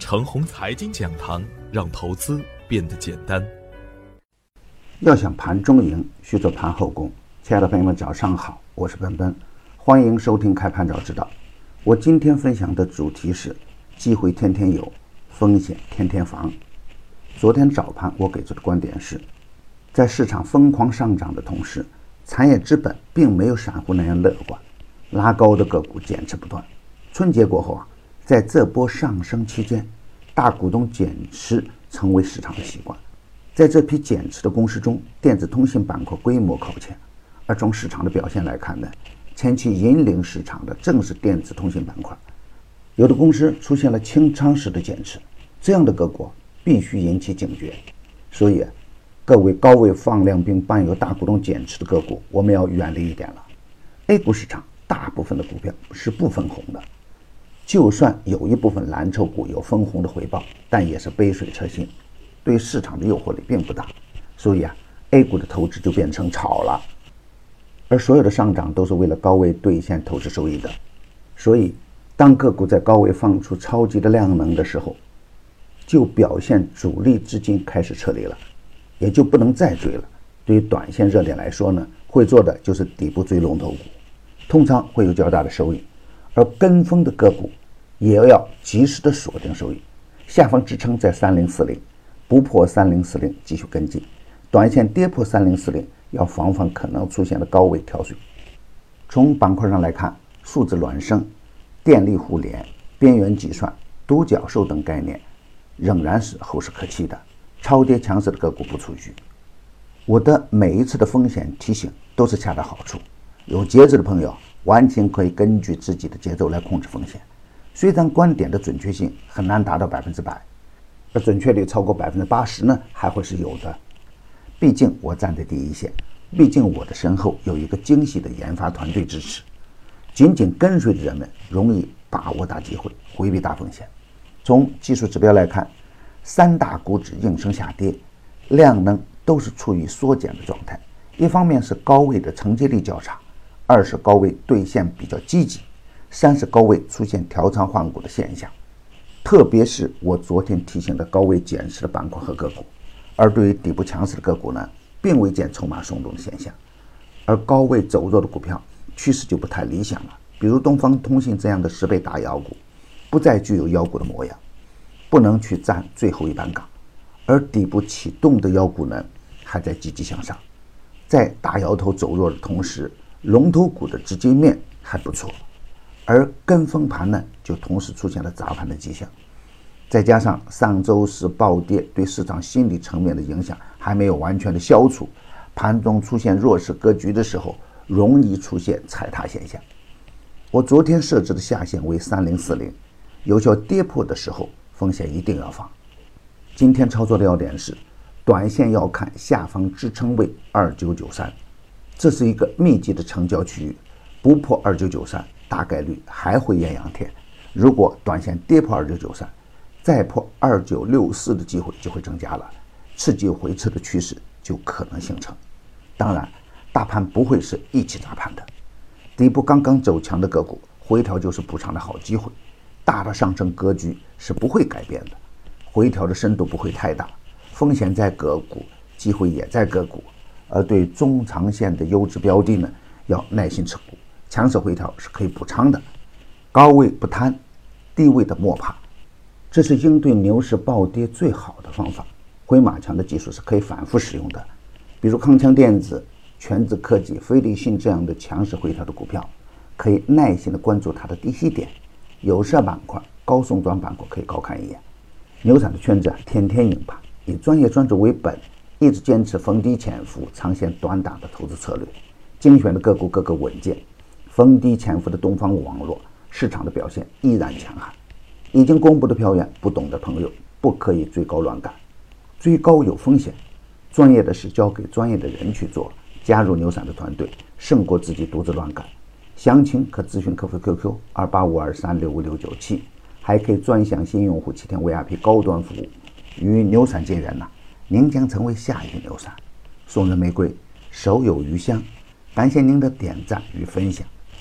程红财经讲堂，让投资变得简单。要想盘中赢，需做盘后功。亲爱的朋友们，早上好，我是奔奔，欢迎收听开盘早知道。我今天分享的主题是：机会天天有，风险天天防。昨天早盘我给出的观点是，在市场疯狂上涨的同时，产业资本并没有散户那样乐观，拉高的个股减持不断。春节过后啊。在这波上升期间，大股东减持成为市场的习惯。在这批减持的公司中，电子通信板块规模靠前。而从市场的表现来看呢，前期引领市场的正是电子通信板块。有的公司出现了清仓式的减持，这样的个股必须引起警觉。所以，各位高位放量并伴有大股东减持的个股，我们要远离一点了。A 股市场大部分的股票是不分红的。就算有一部分蓝筹股有分红的回报，但也是杯水车薪，对市场的诱惑力并不大。所以啊，A 股的投资就变成炒了，而所有的上涨都是为了高位兑现投资收益的。所以，当个股在高位放出超级的量能的时候，就表现主力资金开始撤离了，也就不能再追了。对于短线热点来说呢，会做的就是底部追龙头股，通常会有较大的收益，而跟风的个股。也要及时的锁定收益，下方支撑在三零四零，不破三零四零继续跟进，短线跌破三零四零要防范可能出现的高位跳水。从板块上来看，数字孪生、电力互联、边缘计算、独角兽等概念仍然是后市可期的，超跌强势的个股不出局。我的每一次的风险提醒都是恰到好处，有节制的朋友完全可以根据自己的节奏来控制风险。虽然观点的准确性很难达到百分之百，而准确率超过百分之八十呢，还会是有的。毕竟我站在第一线，毕竟我的身后有一个精细的研发团队支持。紧紧跟随的人们容易把握大机会，回避大风险。从技术指标来看，三大股指应声下跌，量能都是处于缩减的状态。一方面是高位的承接力较差，二是高位兑现比较积极。三是高位出现调仓换股的现象，特别是我昨天提醒的高位减持的板块和个股，而对于底部强势的个股呢，并未见筹码松动的现象，而高位走弱的股票趋势就不太理想了。比如东方通信这样的十倍大妖股，不再具有妖股的模样，不能去占最后一班岗，而底部启动的妖股呢，还在积极向上，在大摇头走弱的同时，龙头股的资金面还不错。而跟风盘呢，就同时出现了砸盘的迹象，再加上上周四暴跌对市场心理层面的影响还没有完全的消除，盘中出现弱势格局的时候，容易出现踩踏现象。我昨天设置的下限为三零四零，有效跌破的时候，风险一定要防。今天操作的要点是，短线要看下方支撑位二九九三，这是一个密集的成交区域，不破二九九三。大概率还会艳阳天。如果短线跌破二九九三，再破二九六四的机会就会增加了，刺激回撤的趋势就可能形成。当然，大盘不会是一起砸盘的，底部刚刚走强的个股回调就是补仓的好机会。大的上升格局是不会改变的，回调的深度不会太大，风险在个股，机会也在个股。而对中长线的优质标的呢，要耐心持股。强势回调是可以补仓的，高位不贪，低位的莫怕，这是应对牛市暴跌最好的方法。回马枪的技术是可以反复使用的，比如康强电子、全智科技、飞利信这样的强势回调的股票，可以耐心的关注它的低吸点。有色板块、高送转板块可以高看一眼。牛散的圈子啊，天天赢盘，以专业专注为本，一直坚持逢低潜伏、长线短打的投资策略，精选的个股个个稳健。逢低潜伏的东方网络市场的表现依然强悍，已经公布的票源，不懂的朋友不可以追高乱干，追高有风险，专业的事交给专业的人去做。加入牛散的团队，胜过自己独自乱干。详情可咨询客服 QQ 二八五二三六五六九七，还可以专享新用户七天 VIP 高端服务。与牛散结缘呐，您将成为下一个牛散。送人玫瑰，手有余香。感谢您的点赞与分享。